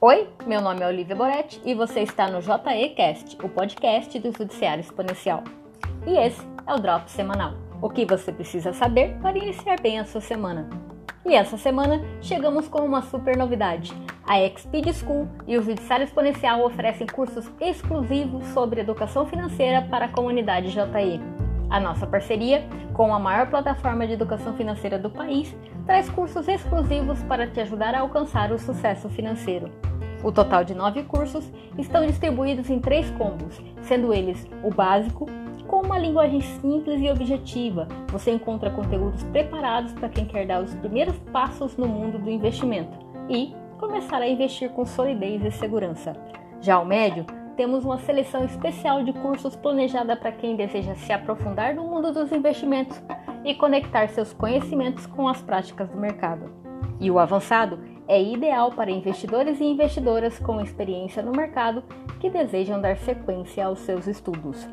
Oi, meu nome é Olivia Boretti e você está no JEcast, o podcast do Judiciário Exponencial. E esse é o Drop Semanal, o que você precisa saber para iniciar bem a sua semana. E essa semana chegamos com uma super novidade. A Exped School e o Judiciário Exponencial oferecem cursos exclusivos sobre educação financeira para a comunidade JE. A nossa parceria com a maior plataforma de educação financeira do país traz cursos exclusivos para te ajudar a alcançar o sucesso financeiro. O total de nove cursos estão distribuídos em três combos, sendo eles o básico, com uma linguagem simples e objetiva. Você encontra conteúdos preparados para quem quer dar os primeiros passos no mundo do investimento e começar a investir com solidez e segurança. Já o médio, temos uma seleção especial de cursos planejada para quem deseja se aprofundar no mundo dos investimentos e conectar seus conhecimentos com as práticas do mercado. E o avançado é ideal para investidores e investidoras com experiência no mercado que desejam dar sequência aos seus estudos.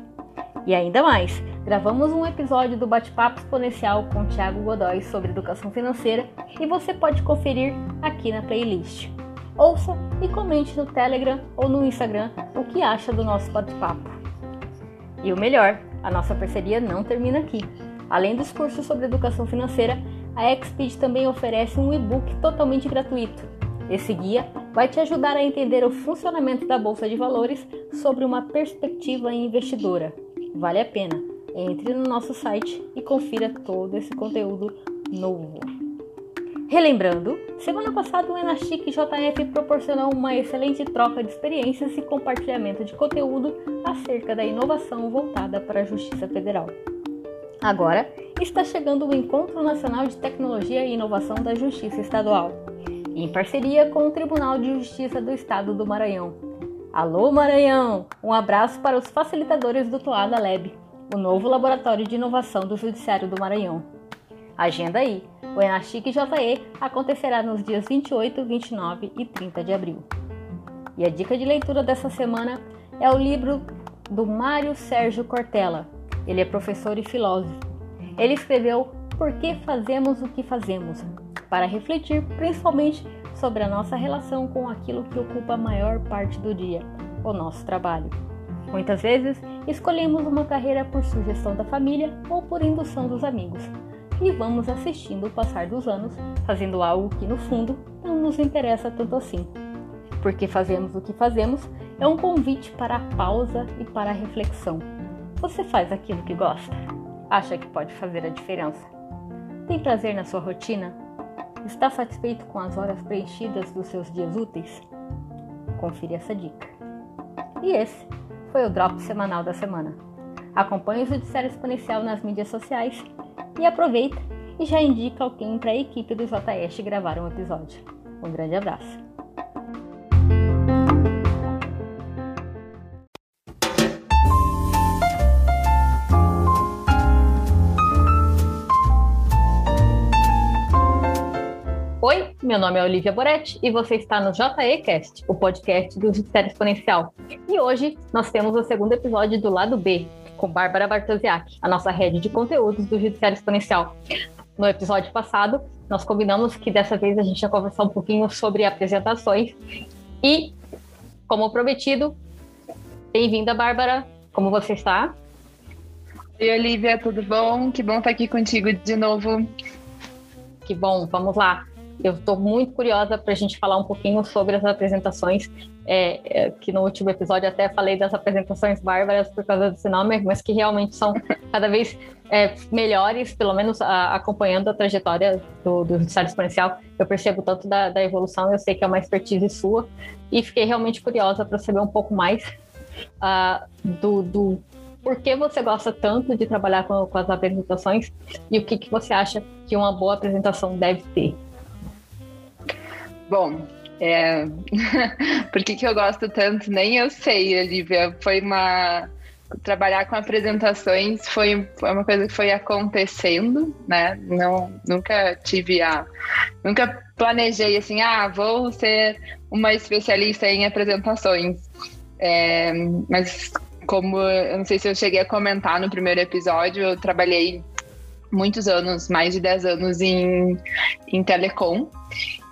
E ainda mais, gravamos um episódio do Bate-Papo Exponencial com Thiago Godoy sobre educação financeira e você pode conferir aqui na playlist. Ouça e comente no Telegram ou no Instagram o que acha do nosso bate-papo. E o melhor, a nossa parceria não termina aqui. Além dos cursos sobre educação financeira, a Exped também oferece um e-book totalmente gratuito. Esse guia vai te ajudar a entender o funcionamento da bolsa de valores sobre uma perspectiva investidora. Vale a pena. Entre no nosso site e confira todo esse conteúdo novo. Relembrando, semana passada o Enachic JF proporcionou uma excelente troca de experiências e compartilhamento de conteúdo acerca da inovação voltada para a Justiça Federal. Agora está chegando o Encontro Nacional de Tecnologia e Inovação da Justiça Estadual, em parceria com o Tribunal de Justiça do Estado do Maranhão. Alô Maranhão! Um abraço para os facilitadores do Toada Lab, o novo laboratório de inovação do Judiciário do Maranhão. Agenda aí! O Enachic JE acontecerá nos dias 28, 29 e 30 de abril. E a dica de leitura dessa semana é o livro do Mário Sérgio Cortella, ele é professor e filósofo. Ele escreveu Por que fazemos o que fazemos? para refletir principalmente sobre a nossa relação com aquilo que ocupa a maior parte do dia, o nosso trabalho. Muitas vezes escolhemos uma carreira por sugestão da família ou por indução dos amigos, e vamos assistindo o passar dos anos, fazendo algo que no fundo não nos interessa tanto assim. Porque fazemos o que fazemos é um convite para a pausa e para a reflexão você faz aquilo que gosta? Acha que pode fazer a diferença? Tem prazer na sua rotina? Está satisfeito com as horas preenchidas dos seus dias úteis? Confira essa dica. E esse foi o Drop Semanal da semana. Acompanhe o Judiciário Exponencial nas mídias sociais e aproveita e já indica alguém para a equipe do JS gravar um episódio. Um grande abraço! Oi, meu nome é Olivia Boretti e você está no JEcast, o podcast do Judiciário Exponencial. E hoje nós temos o segundo episódio do lado B, com Bárbara Bartosiak, a nossa rede de conteúdos do Judiciário Exponencial. No episódio passado, nós combinamos que dessa vez a gente ia conversar um pouquinho sobre apresentações e, como prometido, bem-vinda, Bárbara. Como você está? Oi, Olivia, tudo bom? Que bom estar aqui contigo de novo. Que bom, vamos lá. Eu estou muito curiosa para a gente falar um pouquinho sobre as apresentações, é, é, que no último episódio até falei das apresentações bárbaras por causa desse nome, mas que realmente são cada vez é, melhores, pelo menos a, acompanhando a trajetória do, do Exponencial. Eu percebo tanto da, da, evolução, eu sei que é uma expertise sua, e fiquei realmente curiosa para saber um pouco mais uh, do, do por que você gosta tanto de trabalhar com, com as apresentações e o que, que você acha que uma boa apresentação deve ter. Bom, é... por que, que eu gosto tanto? Nem eu sei, Olivia. Foi uma. Trabalhar com apresentações foi, foi uma coisa que foi acontecendo, né? Não, nunca tive a. Nunca planejei assim, ah, vou ser uma especialista em apresentações. É, mas como eu não sei se eu cheguei a comentar no primeiro episódio, eu trabalhei muitos anos, mais de 10 anos em, em telecom.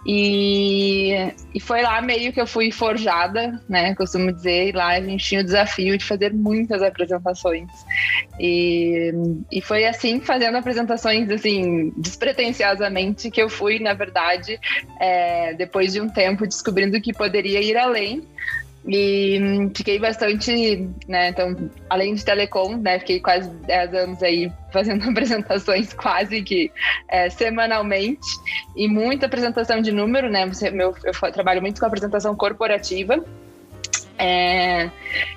E, e foi lá meio que eu fui forjada, né? Costumo dizer, e lá a gente tinha o desafio de fazer muitas apresentações. E, e foi assim, fazendo apresentações assim, despretensiosamente, que eu fui, na verdade, é, depois de um tempo, descobrindo que poderia ir além e hum, fiquei bastante, né? Então, além de telecom, né? Fiquei quase 10 anos aí fazendo apresentações quase que é, semanalmente e muita apresentação de número, né? Você, meu, eu trabalho muito com apresentação corporativa. É,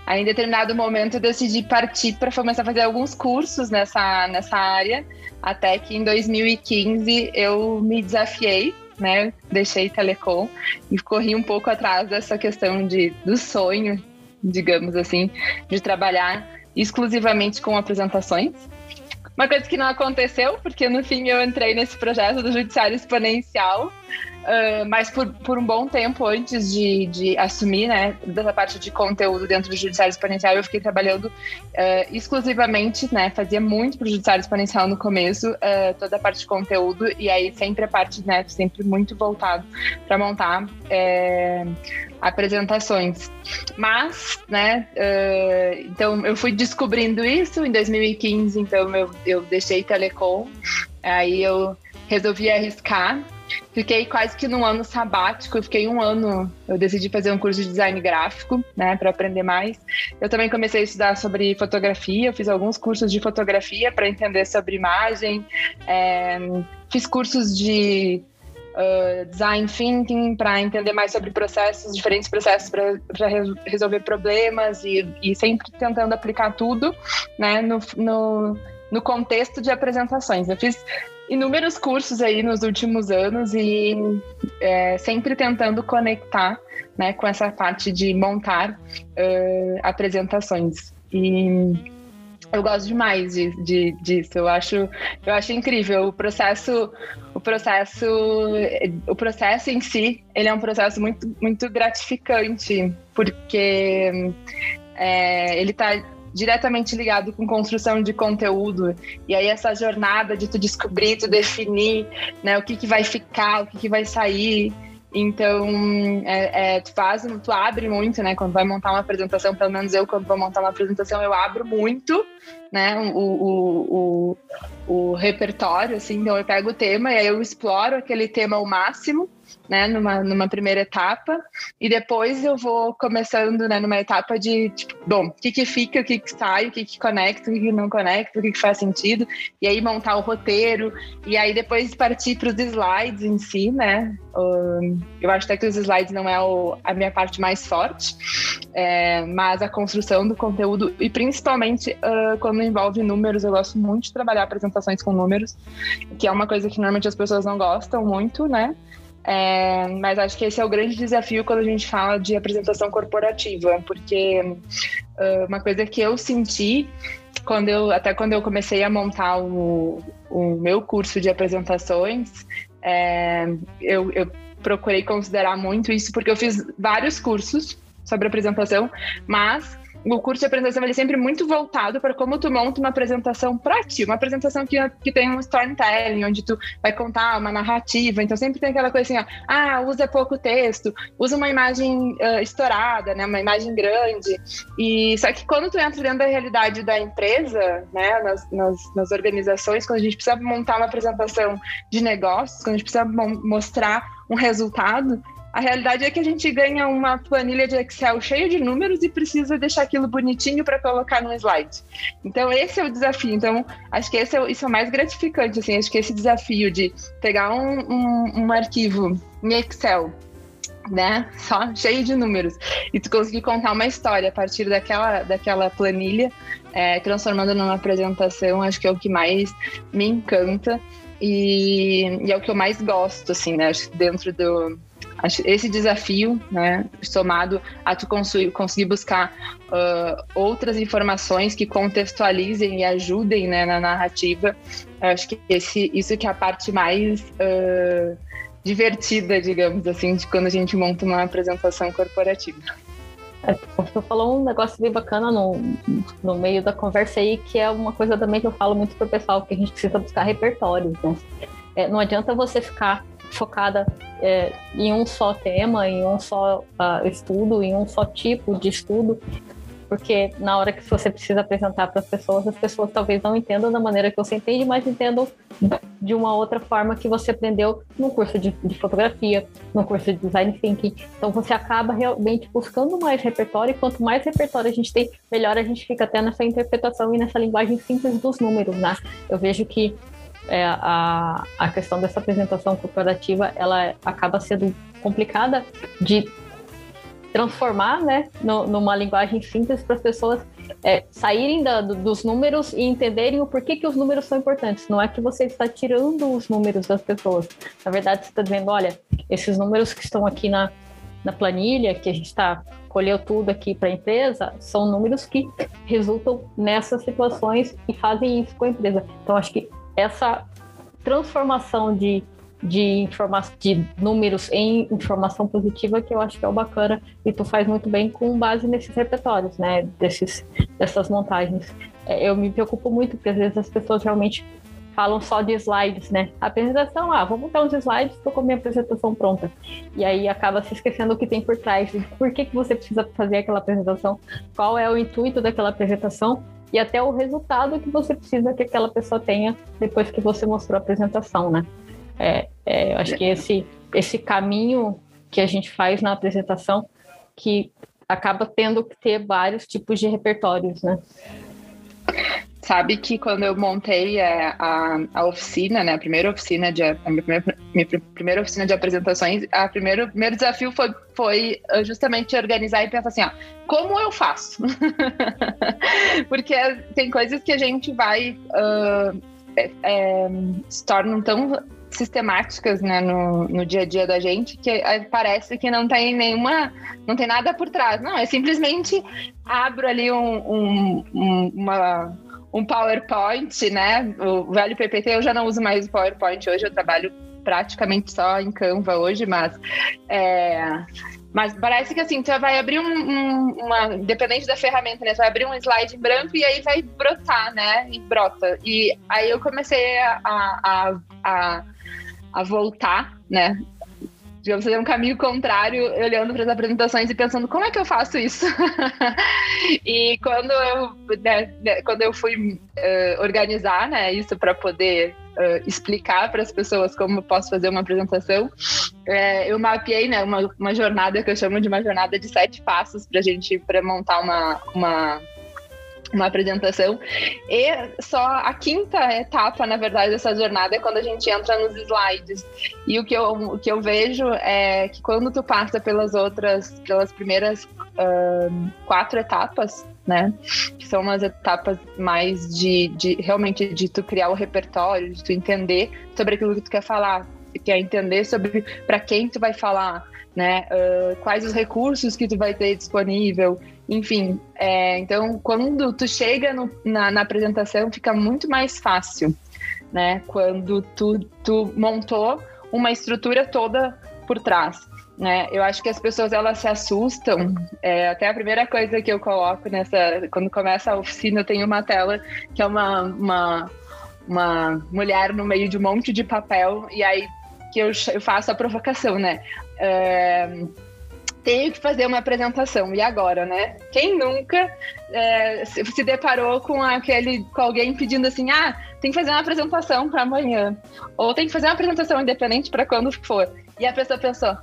aí, em determinado momento, eu decidi partir para começar a fazer alguns cursos nessa, nessa área, até que em 2015 eu me desafiei né? Deixei telecom e corri um pouco atrás dessa questão de, do sonho, digamos assim, de trabalhar exclusivamente com apresentações. Uma coisa que não aconteceu, porque no fim eu entrei nesse projeto do Judiciário Exponencial, Uh, mas por, por um bom tempo antes de, de assumir, né, dessa parte de conteúdo dentro do Judiciário Exponencial, eu fiquei trabalhando uh, exclusivamente, né, fazia muito para o Judiciário Exponencial no começo, uh, toda a parte de conteúdo, e aí sempre a parte, né, sempre muito voltado para montar é, apresentações. Mas, né, então eu fui descobrindo isso em 2015, então eu, eu deixei telecom, aí eu resolvi arriscar Fiquei quase que num ano sabático, fiquei um ano, eu decidi fazer um curso de design gráfico, né, para aprender mais. Eu também comecei a estudar sobre fotografia, fiz alguns cursos de fotografia para entender sobre imagem, é, fiz cursos de Uh, design thinking para entender mais sobre processos, diferentes processos para resolver problemas e, e, sempre tentando aplicar tudo né, no, no, no, contexto de apresentações. Eu fiz inúmeros cursos aí nos últimos anos e é, sempre tentando conectar né, com essa parte de montar uh, apresentações. E eu gosto demais de, de, disso. Eu acho, eu acho incrível o processo, o processo, o processo em si. Ele é um processo muito, muito gratificante porque é, ele está diretamente ligado com construção de conteúdo. E aí essa jornada de tu descobrir, tu definir, né, o que, que vai ficar, o que, que vai sair. Então, é, é, tu faz, tu abre muito, né? Quando vai montar uma apresentação, pelo menos eu, quando vou montar uma apresentação, eu abro muito, né? O, o, o, o repertório, assim. Então, eu pego o tema e aí eu exploro aquele tema ao máximo né, numa, numa primeira etapa, e depois eu vou começando, né, numa etapa de, tipo, bom, o que que fica, o que que sai, o que que conecta, o que que não conecta, o que que faz sentido, e aí montar o roteiro, e aí depois partir para os slides em si, né, eu acho até que os slides não é o, a minha parte mais forte, é, mas a construção do conteúdo, e principalmente uh, quando envolve números, eu gosto muito de trabalhar com números, que é uma coisa que normalmente as pessoas não gostam muito, né, é, mas acho que esse é o grande desafio quando a gente fala de apresentação corporativa, porque uh, uma coisa que eu senti quando eu até quando eu comecei a montar o, o meu curso de apresentações, é, eu, eu procurei considerar muito isso porque eu fiz vários cursos sobre apresentação, mas o curso de apresentação ele é sempre muito voltado para como tu monta uma apresentação para ti, uma apresentação que, que tem um storytelling, onde tu vai contar uma narrativa, então sempre tem aquela coisa assim, ó, ah, usa pouco texto, usa uma imagem uh, estourada, né, uma imagem grande, e só que quando tu entra dentro da realidade da empresa, né, nas, nas, nas organizações, quando a gente precisa montar uma apresentação de negócios, quando a gente precisa mostrar um resultado, a realidade é que a gente ganha uma planilha de Excel cheia de números e precisa deixar aquilo bonitinho para colocar no slide. Então, esse é o desafio. Então, acho que esse é, isso é o mais gratificante. Assim, acho que esse desafio de pegar um, um, um arquivo em Excel, né, só cheio de números, e tu conseguir contar uma história a partir daquela, daquela planilha, é, transformando numa apresentação, acho que é o que mais me encanta. E, e é o que eu mais gosto, assim, né? Acho que dentro do, esse desafio, né, somado a tu conseguir buscar uh, outras informações que contextualizem e ajudem né, na narrativa, acho que esse, isso que é a parte mais uh, divertida, digamos assim, de quando a gente monta uma apresentação corporativa. É, você falou um negócio bem bacana no, no meio da conversa aí, que é uma coisa também que eu falo muito pro pessoal, que a gente precisa buscar repertórios, né? É, não adianta você ficar focada é, em um só tema, em um só uh, estudo, em um só tipo de estudo, porque na hora que você precisa apresentar para as pessoas, as pessoas talvez não entendam da maneira que você entende, mas entendam de uma outra forma que você aprendeu no curso de, de fotografia, no curso de design thinking. Então você acaba realmente buscando mais repertório, e quanto mais repertório a gente tem, melhor a gente fica até nessa interpretação e nessa linguagem simples dos números, né? Eu vejo que é, a, a questão dessa apresentação corporativa, ela acaba sendo complicada de transformar né, no, numa linguagem simples para as pessoas é, saírem da, dos números e entenderem o porquê que os números são importantes. Não é que você está tirando os números das pessoas. Na verdade, você está dizendo, olha, esses números que estão aqui na, na planilha, que a gente está colheu tudo aqui para a empresa, são números que resultam nessas situações e fazem isso com a empresa. Então, acho que essa transformação de de, de números em informação positiva que eu acho que é o bacana e tu faz muito bem com base nesses repertórios, né? Desses, dessas montagens. É, eu me preocupo muito porque às vezes as pessoas realmente falam só de slides, né? A apresentação, ah, vou montar uns slides, estou com a minha apresentação pronta. E aí acaba se esquecendo o que tem por trás, por que, que você precisa fazer aquela apresentação, qual é o intuito daquela apresentação e até o resultado que você precisa que aquela pessoa tenha depois que você mostrou a apresentação, né? É, é, eu acho que esse, esse caminho que a gente faz na apresentação que acaba tendo que ter vários tipos de repertórios, né? Sabe que quando eu montei a, a, a oficina, né, a primeira oficina de a minha primeira, minha primeira oficina de apresentações, a primeiro, o primeiro desafio foi, foi justamente organizar e pensar assim, ó, como eu faço? Porque tem coisas que a gente vai uh, é, é, se tornam tão sistemáticas né, no, no dia a dia da gente que parece que não tem nenhuma, não tem nada por trás. Não, é simplesmente abro ali um, um, um uma, um PowerPoint, né? O velho PPT eu já não uso mais o PowerPoint hoje, eu trabalho praticamente só em Canva hoje, mas é, mas parece que assim, tu vai abrir um, um, uma. Independente da ferramenta, né? Tu vai abrir um slide em branco e aí vai brotar, né? E brota. E aí eu comecei a, a, a, a voltar, né? Digamos, fazer um caminho contrário, olhando para as apresentações e pensando como é que eu faço isso. e quando eu, né, né, quando eu fui uh, organizar né, isso para poder uh, explicar para as pessoas como eu posso fazer uma apresentação, é, eu mapeei né, uma, uma jornada que eu chamo de uma jornada de sete passos para a gente para montar uma, uma uma apresentação. E só a quinta etapa, na verdade, dessa jornada é quando a gente entra nos slides. E o que eu, o que eu vejo é que quando tu passa pelas outras, pelas primeiras uh, quatro etapas, né? Que são umas etapas mais de, de realmente de tu criar o repertório, de tu entender sobre aquilo que tu quer falar, quer entender sobre para quem tu vai falar, né? Uh, quais os recursos que tu vai ter disponível, enfim. É, então, quando tu chega no, na, na, apresentação, fica muito mais fácil, né? Quando tu, tu montou uma estrutura toda por trás. Né? Eu acho que as pessoas elas se assustam. É, até a primeira coisa que eu coloco nessa, quando começa a oficina, eu tenho uma tela que é uma, uma, uma mulher no meio de um monte de papel e aí que eu, eu faço a provocação, né? É, tenho que fazer uma apresentação. E agora, né? Quem nunca é, se deparou com aquele com alguém pedindo assim, ah, tem que fazer uma apresentação para amanhã, ou tem que fazer uma apresentação independente para quando for. E a pessoa pensou,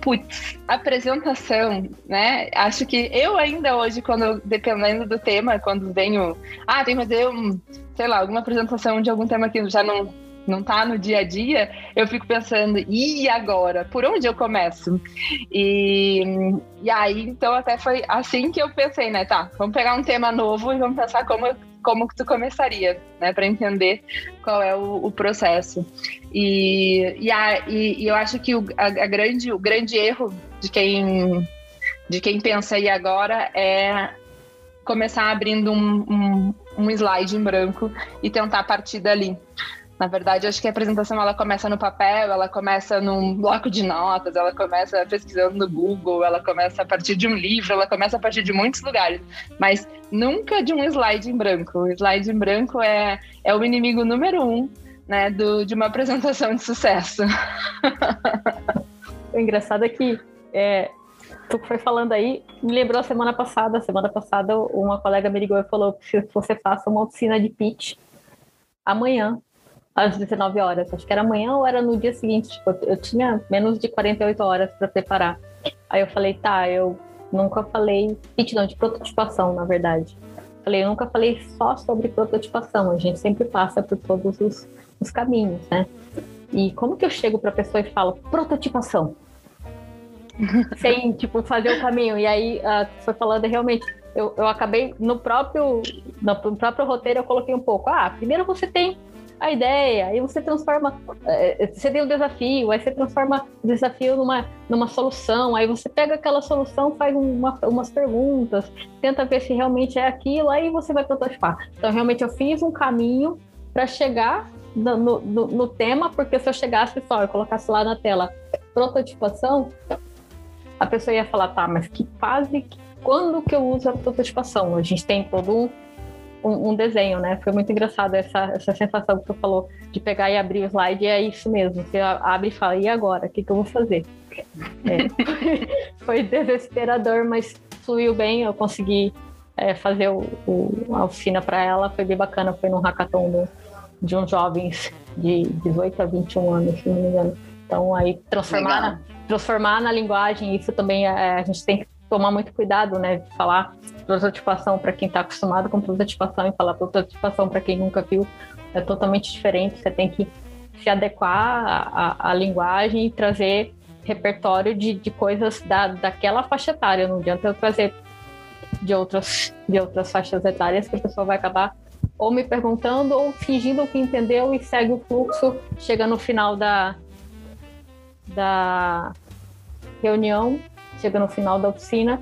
putz, apresentação, né? Acho que eu ainda hoje, quando dependendo do tema, quando venho, ah, tem que fazer um, sei lá, alguma apresentação de algum tema que já não não tá no dia a dia, eu fico pensando, e agora? Por onde eu começo? E, e aí, então, até foi assim que eu pensei, né? Tá, vamos pegar um tema novo e vamos pensar como, como que tu começaria, né? Para entender qual é o, o processo. E, e, a, e, e, eu acho que o, a, a grande, o grande erro de quem, de quem pensa aí agora é começar abrindo um, um, um slide em branco e tentar partir dali Na verdade, acho que a apresentação ela começa no papel, ela começa num bloco de notas, ela começa pesquisando no Google, ela começa a partir de um livro, ela começa a partir de muitos lugares, mas nunca de um slide em branco. O slide em branco é, é o inimigo número um né, do, de uma apresentação de sucesso. o engraçado é que é, tu foi falando aí, me lembrou a semana passada. Semana passada, uma colega me ligou e falou que você faça uma oficina de pitch amanhã, às 19 horas. Acho que era amanhã ou era no dia seguinte. Tipo, eu tinha menos de 48 horas para preparar. Aí eu falei, tá, eu nunca falei pitch, não, de prototipação, na verdade. Falei, eu nunca falei só sobre prototipação. A gente sempre passa por todos os, os caminhos, né? E como que eu chego para a pessoa e falo prototipação? sem, tipo, fazer o caminho. E aí, uh, foi falando realmente, eu, eu acabei no próprio, no próprio roteiro, eu coloquei um pouco. Ah, primeiro você tem a ideia, aí você transforma, eh, você tem um desafio, aí você transforma o desafio numa, numa solução, aí você pega aquela solução, faz uma, umas perguntas, tenta ver se realmente é aquilo, aí você vai prototipar. Então, realmente, eu fiz um caminho para chegar no, no, no, tema, porque se eu chegasse só e colocasse lá na tela prototipação, a pessoa ia falar, tá, mas que fase, quando que eu uso a prototipação? A gente tem todo um, um, um, desenho, né? Foi muito engraçado essa, essa sensação que tu falou de pegar e abrir o slide, e é isso mesmo. Você abre e fala, e agora? O que, que eu vou fazer? É. Foi desesperador, mas fluiu bem, eu consegui é, fazer o, o, a oficina para ela, foi bem bacana, foi num hackathon do, de uns jovens de 18 a 21 anos, se não me engano. Então, aí transformar na, transformar na linguagem, isso também é, a gente tem que tomar muito cuidado, né? Falar prototipação para quem está acostumado com prototipação e falar prototipação para quem nunca viu é totalmente diferente. Você tem que se adequar à, linguagem e trazer repertório de, de coisas da, daquela faixa etária. Não adianta eu trazer de outras, de outras faixas etárias que a pessoa vai acabar ou me perguntando ou fingindo que entendeu e segue o fluxo, chega no final da, da reunião, chega no final da oficina,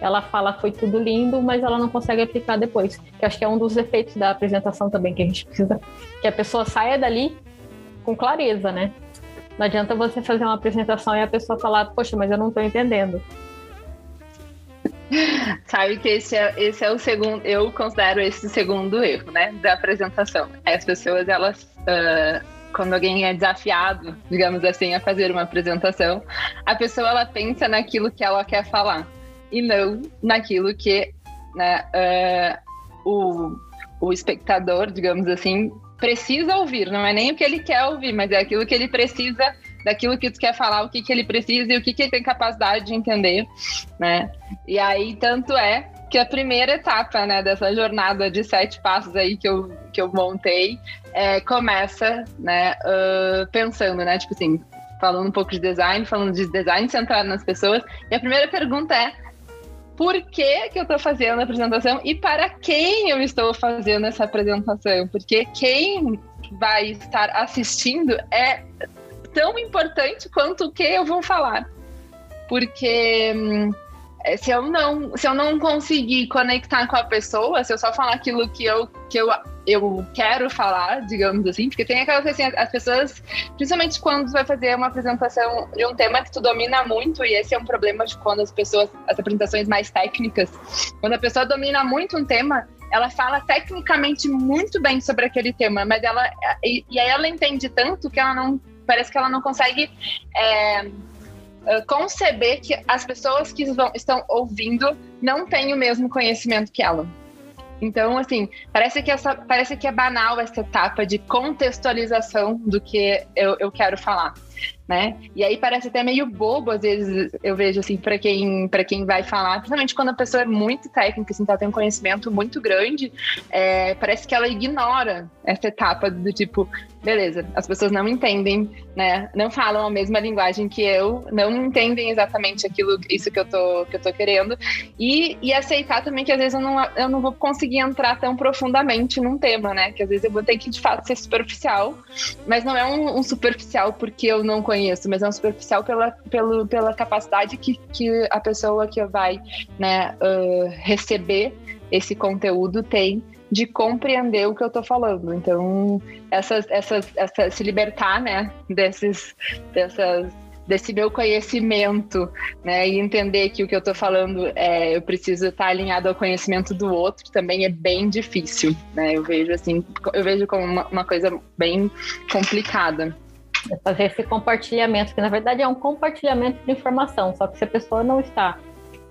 ela fala foi tudo lindo, mas ela não consegue aplicar depois. Que acho que é um dos efeitos da apresentação também que a gente precisa que a pessoa saia dali com clareza, né? Não adianta você fazer uma apresentação e a pessoa falar, poxa, mas eu não estou entendendo. Sabe que esse é, esse é o segundo, eu considero esse o segundo erro, né, da apresentação. As pessoas, elas uh, quando alguém é desafiado, digamos assim, a fazer uma apresentação, a pessoa ela pensa naquilo que ela quer falar e não naquilo que né, uh, o, o espectador, digamos assim, precisa ouvir. Não é nem o que ele quer ouvir, mas é aquilo que ele precisa, daquilo que tu quer falar, o que, que ele precisa e o que, que ele tem capacidade de entender, né? E aí, tanto é que a primeira etapa, né, dessa jornada de sete passos aí que eu, que eu montei, é, começa, né, uh, pensando, né, tipo assim, falando um pouco de design, falando de design centrado nas pessoas. E a primeira pergunta é: por que, que eu estou fazendo a apresentação e para quem eu estou fazendo essa apresentação? Porque quem vai estar assistindo é tão importante quanto o que eu vou falar. Porque hum, se eu não se eu não conseguir conectar com a pessoa, se eu só falar aquilo que eu que eu eu quero falar, digamos assim, porque tem aquelas assim, as pessoas, principalmente quando vai fazer uma apresentação de um tema que tu domina muito, e esse é um problema de quando as pessoas, as apresentações mais técnicas, quando a pessoa domina muito um tema, ela fala tecnicamente muito bem sobre aquele tema, mas ela e, e aí ela entende tanto que ela não parece que ela não consegue é, conceber que as pessoas que vão, estão ouvindo não têm o mesmo conhecimento que ela. Então, assim, parece que, essa, parece que é banal essa etapa de contextualização do que eu, eu quero falar né? E aí parece até meio bobo, às vezes, eu vejo, assim, para quem, quem vai falar, principalmente quando a pessoa é muito técnica, assim, tá, tem um conhecimento muito grande, é, parece que ela ignora essa etapa do tipo, beleza, as pessoas não entendem, né? Não falam a mesma linguagem que eu, não entendem exatamente aquilo, isso que eu tô, que eu tô querendo, e, e aceitar também que às vezes eu não, eu não vou conseguir entrar tão profundamente num tema, né? Que às vezes eu vou ter que, de fato, ser superficial, mas não é um, um superficial porque eu não conheço mas é um superficial pela, pelo, pela capacidade que, que a pessoa que vai né, uh, receber esse conteúdo tem de compreender o que eu estou falando. Então, essas, essas, essa, se libertar, né, desses, dessas desse meu conhecimento, né? E entender que o que eu estou falando é eu preciso estar tá alinhado ao conhecimento do outro também é bem difícil, né? Eu vejo assim, eu vejo como uma, uma coisa bem complicada. É fazer esse compartilhamento, que na verdade é um compartilhamento de informação, só que se a pessoa não está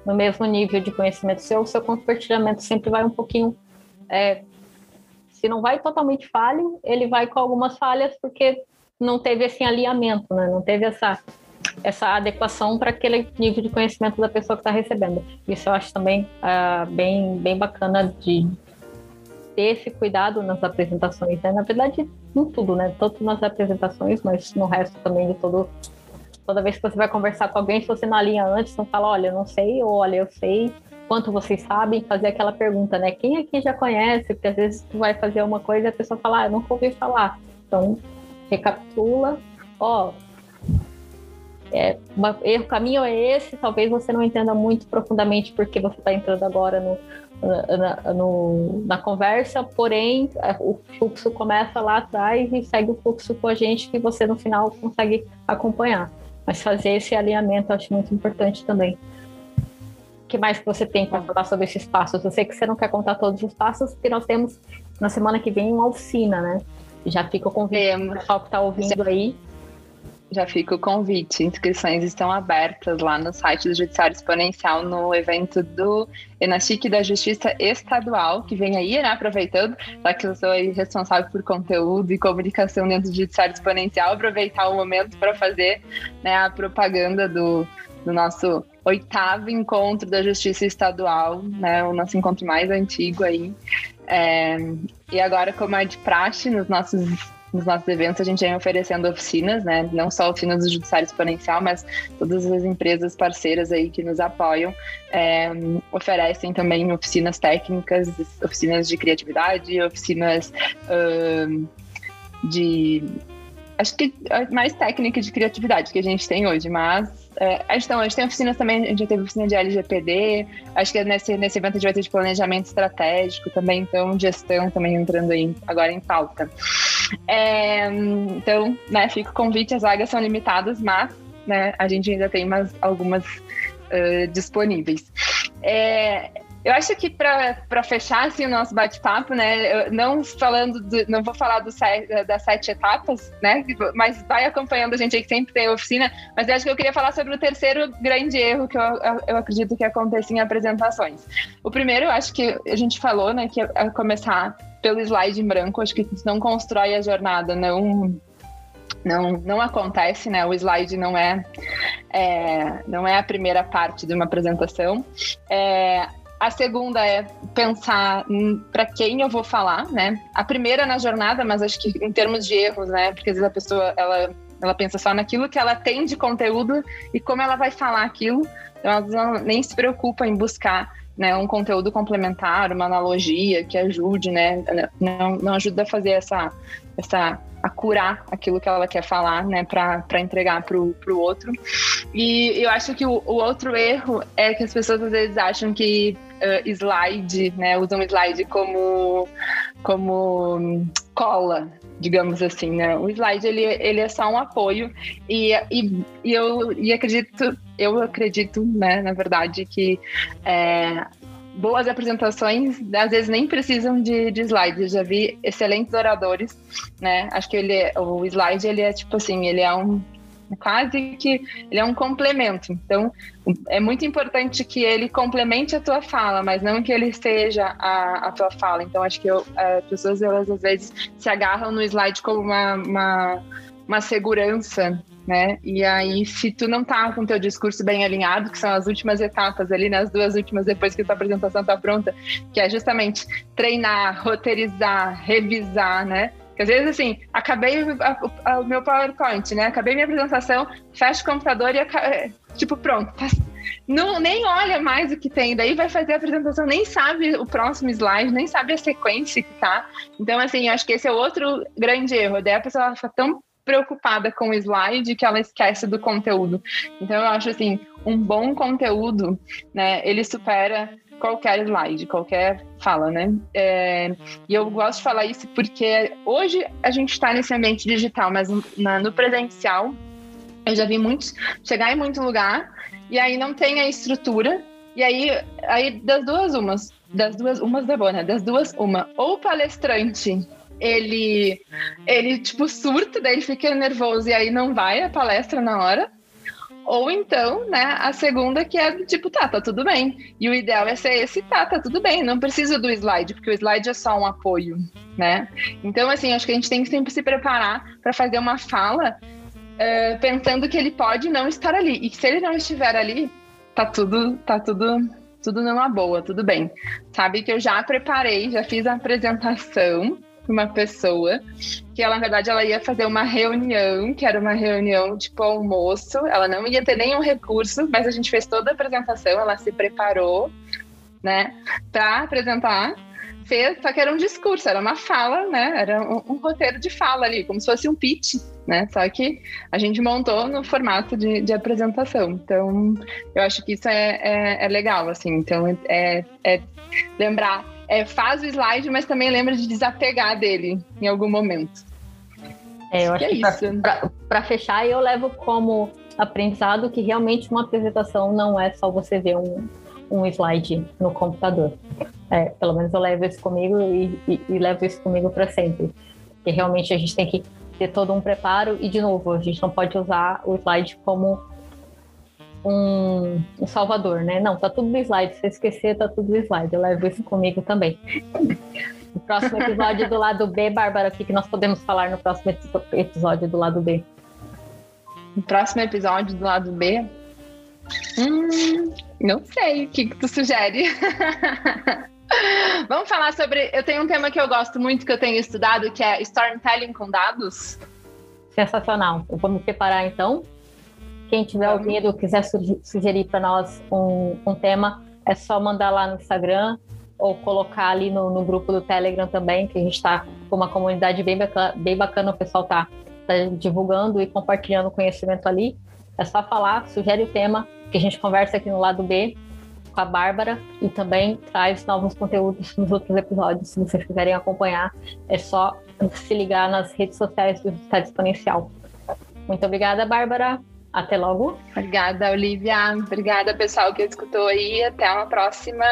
no mesmo nível de conhecimento seu, o seu compartilhamento sempre vai um pouquinho. É, se não vai totalmente falho, ele vai com algumas falhas porque não teve esse alinhamento, né? não teve essa essa adequação para aquele nível de conhecimento da pessoa que está recebendo. Isso eu acho também uh, bem, bem bacana de ter esse cuidado nas apresentações, né? Na verdade, em tudo, né? Tanto nas apresentações, mas no resto também de todo. Toda vez que você vai conversar com alguém, se você não alinha antes, não fala, olha, eu não sei, ou olha, eu sei, quanto vocês sabem, fazer aquela pergunta, né? Quem aqui já conhece? Porque às vezes tu vai fazer uma coisa e a pessoa fala, ah, eu nunca ouvi falar. Então, recapitula, ó, é, uma, o caminho é esse, talvez você não entenda muito profundamente porque você está entrando agora no, na, no, na conversa, porém é, o fluxo começa lá atrás e segue o fluxo com a gente que você no final consegue acompanhar. Mas fazer esse alinhamento eu acho muito importante também. O que mais você tem para falar sobre esses passos? Eu sei que você não quer contar todos os passos, porque nós temos na semana que vem uma oficina, né? Já fica o convite para o pessoal que está ouvindo aí já fica o convite. Inscrições estão abertas lá no site do Judiciário Exponencial no evento do Enachic da Justiça Estadual, que vem aí, né? Aproveitando, já que eu sou responsável por conteúdo e comunicação dentro do Judiciário Exponencial, aproveitar o momento para fazer né, a propaganda do, do nosso oitavo encontro da Justiça Estadual, né? O nosso encontro mais antigo aí. É, e agora, como é de praxe nos nossos nos nossos eventos a gente vem oferecendo oficinas, né? Não só oficinas do Judiciário Exponencial, mas todas as empresas parceiras aí que nos apoiam é, oferecem também oficinas técnicas, oficinas de criatividade, oficinas uh, de acho que mais técnica de criatividade que a gente tem hoje, mas é, então, a gente tem oficinas também, a gente já teve oficina de LGPD, acho que nesse, nesse evento a gente vai ter de planejamento estratégico também, então gestão também entrando aí agora em pauta. É, então, né, fica o convite, as vagas são limitadas, mas né, a gente ainda tem algumas uh, disponíveis. É, eu acho que para fechar assim, o nosso bate-papo, né, não falando, do, não vou falar do, das sete etapas, né, mas vai acompanhando a gente aí que sempre tem oficina, mas eu acho que eu queria falar sobre o terceiro grande erro que eu, eu acredito que acontece em apresentações. O primeiro, eu acho que a gente falou, né, que é começar pelo slide em branco, acho que não constrói a jornada, não não, não acontece, né? O slide não é, é não é a primeira parte de uma apresentação. É, a segunda é pensar para quem eu vou falar, né? A primeira na jornada, mas acho que em termos de erros, né? Porque às vezes a pessoa ela, ela pensa só naquilo que ela tem de conteúdo e como ela vai falar aquilo. Então, ela nem se preocupa em buscar né, um conteúdo complementar, uma analogia que ajude, né? Não, não ajuda a fazer essa, essa a curar aquilo que ela quer falar, né, para entregar para o outro. E eu acho que o, o, outro erro é que as pessoas às vezes acham que uh, slide, né, usam slide como, como cola, digamos assim, né? O slide ele, ele é só um apoio e, e, e eu e acredito, eu acredito, né, na verdade, que é, boas apresentações, às vezes nem precisam de, de slides. Eu já vi excelentes oradores, né? Acho que ele, é, o slide ele é tipo assim, ele é um quase que ele é um complemento. Então, é muito importante que ele complemente a tua fala, mas não que ele seja a, a tua fala. Então, acho que eu, as pessoas elas às vezes se agarram no slide como uma, uma, uma segurança né? E aí, se tu não tá com teu discurso bem alinhado, que são as últimas etapas ali, né? duas últimas depois que tua apresentação tá pronta, que é justamente treinar, roteirizar, revisar, né? Porque às vezes, assim, acabei o meu PowerPoint, né? Acabei minha apresentação, fecho o computador e, é, tipo, pronto. Não, nem olha mais o que tem, daí vai fazer a apresentação, nem sabe o próximo slide, nem sabe a sequência que tá. Então, assim, acho que esse é outro grande erro. Daí a pessoa fica tão preocupada com o slide que ela esquece do conteúdo. Então eu acho assim, um bom conteúdo, né, ele supera qualquer slide, qualquer fala, né? É, e eu gosto de falar isso porque hoje a gente está nesse ambiente digital, mas na, no presencial eu já vi muitos chegar em muito lugar e aí não tem a estrutura e aí, aí das duas umas, das duas umas da boa, né? Das duas uma, ou palestrante ele ele tipo surta, daí ele fica nervoso e aí não vai a palestra na hora, ou então, né, a segunda que é tipo, tá, tá tudo bem. E o ideal é ser esse, tá, tá tudo bem. Não precisa do slide, porque o slide é só um apoio, né? Então, assim, acho que a gente tem que sempre se preparar para fazer uma fala uh, pensando que ele pode não estar ali. E que se ele não estiver ali, tá tudo, tá tudo, tudo numa boa, tudo bem. Sabe que eu já preparei, já fiz a apresentação uma pessoa que ela, na verdade, ela ia fazer uma reunião, que era uma reunião tipo almoço. Ela não ia ter nenhum recurso, mas a gente fez toda a apresentação, ela se preparou, né, para apresentar. Fez, só que era um discurso, era uma fala, né? Era um, um, roteiro de fala ali, como se fosse um pitch, né? Só que a gente montou no formato de, de apresentação. Então, eu acho que isso é, é, é legal, assim. Então, é, é lembrar é, faz o slide, mas também lembra de desapegar dele em algum momento. É, eu acho que, é que para fechar, eu levo como aprendizado que realmente uma apresentação não é só você ver um, um slide no computador. É, pelo menos eu levo isso comigo e, e, e levo isso comigo para sempre. Porque realmente a gente tem que ter todo um preparo e, de novo, a gente não pode usar o slide como um, um salvador, né? Não, tá tudo no slide. Se você esquecer, tá tudo no slide. Eu levo isso comigo também. No próximo episódio do lado B, Bárbara, o que, que nós podemos falar no próximo episódio do lado B? No próximo episódio do lado B? Hum, não sei. O que, que tu sugere? Vamos falar sobre. Eu tenho um tema que eu gosto muito, que eu tenho estudado, que é storytelling com dados. Sensacional. Eu vou me preparar então. Quem tiver ouvido quiser sugerir para nós um, um, tema, é só mandar lá no Instagram ou colocar ali no, no grupo do Telegram também, que a gente está com uma comunidade bem bacana, bem bacana o pessoal está tá divulgando e compartilhando conhecimento ali. É só falar, sugere o tema, que a gente conversa aqui no lado B com a Bárbara e também traz novos conteúdos nos outros episódios. Se vocês quiserem acompanhar, é só se ligar nas redes sociais do Estado Exponencial. Muito obrigada, Bárbara. Até logo. Obrigada, Olivia. Obrigada, pessoal que escutou aí. Até uma próxima.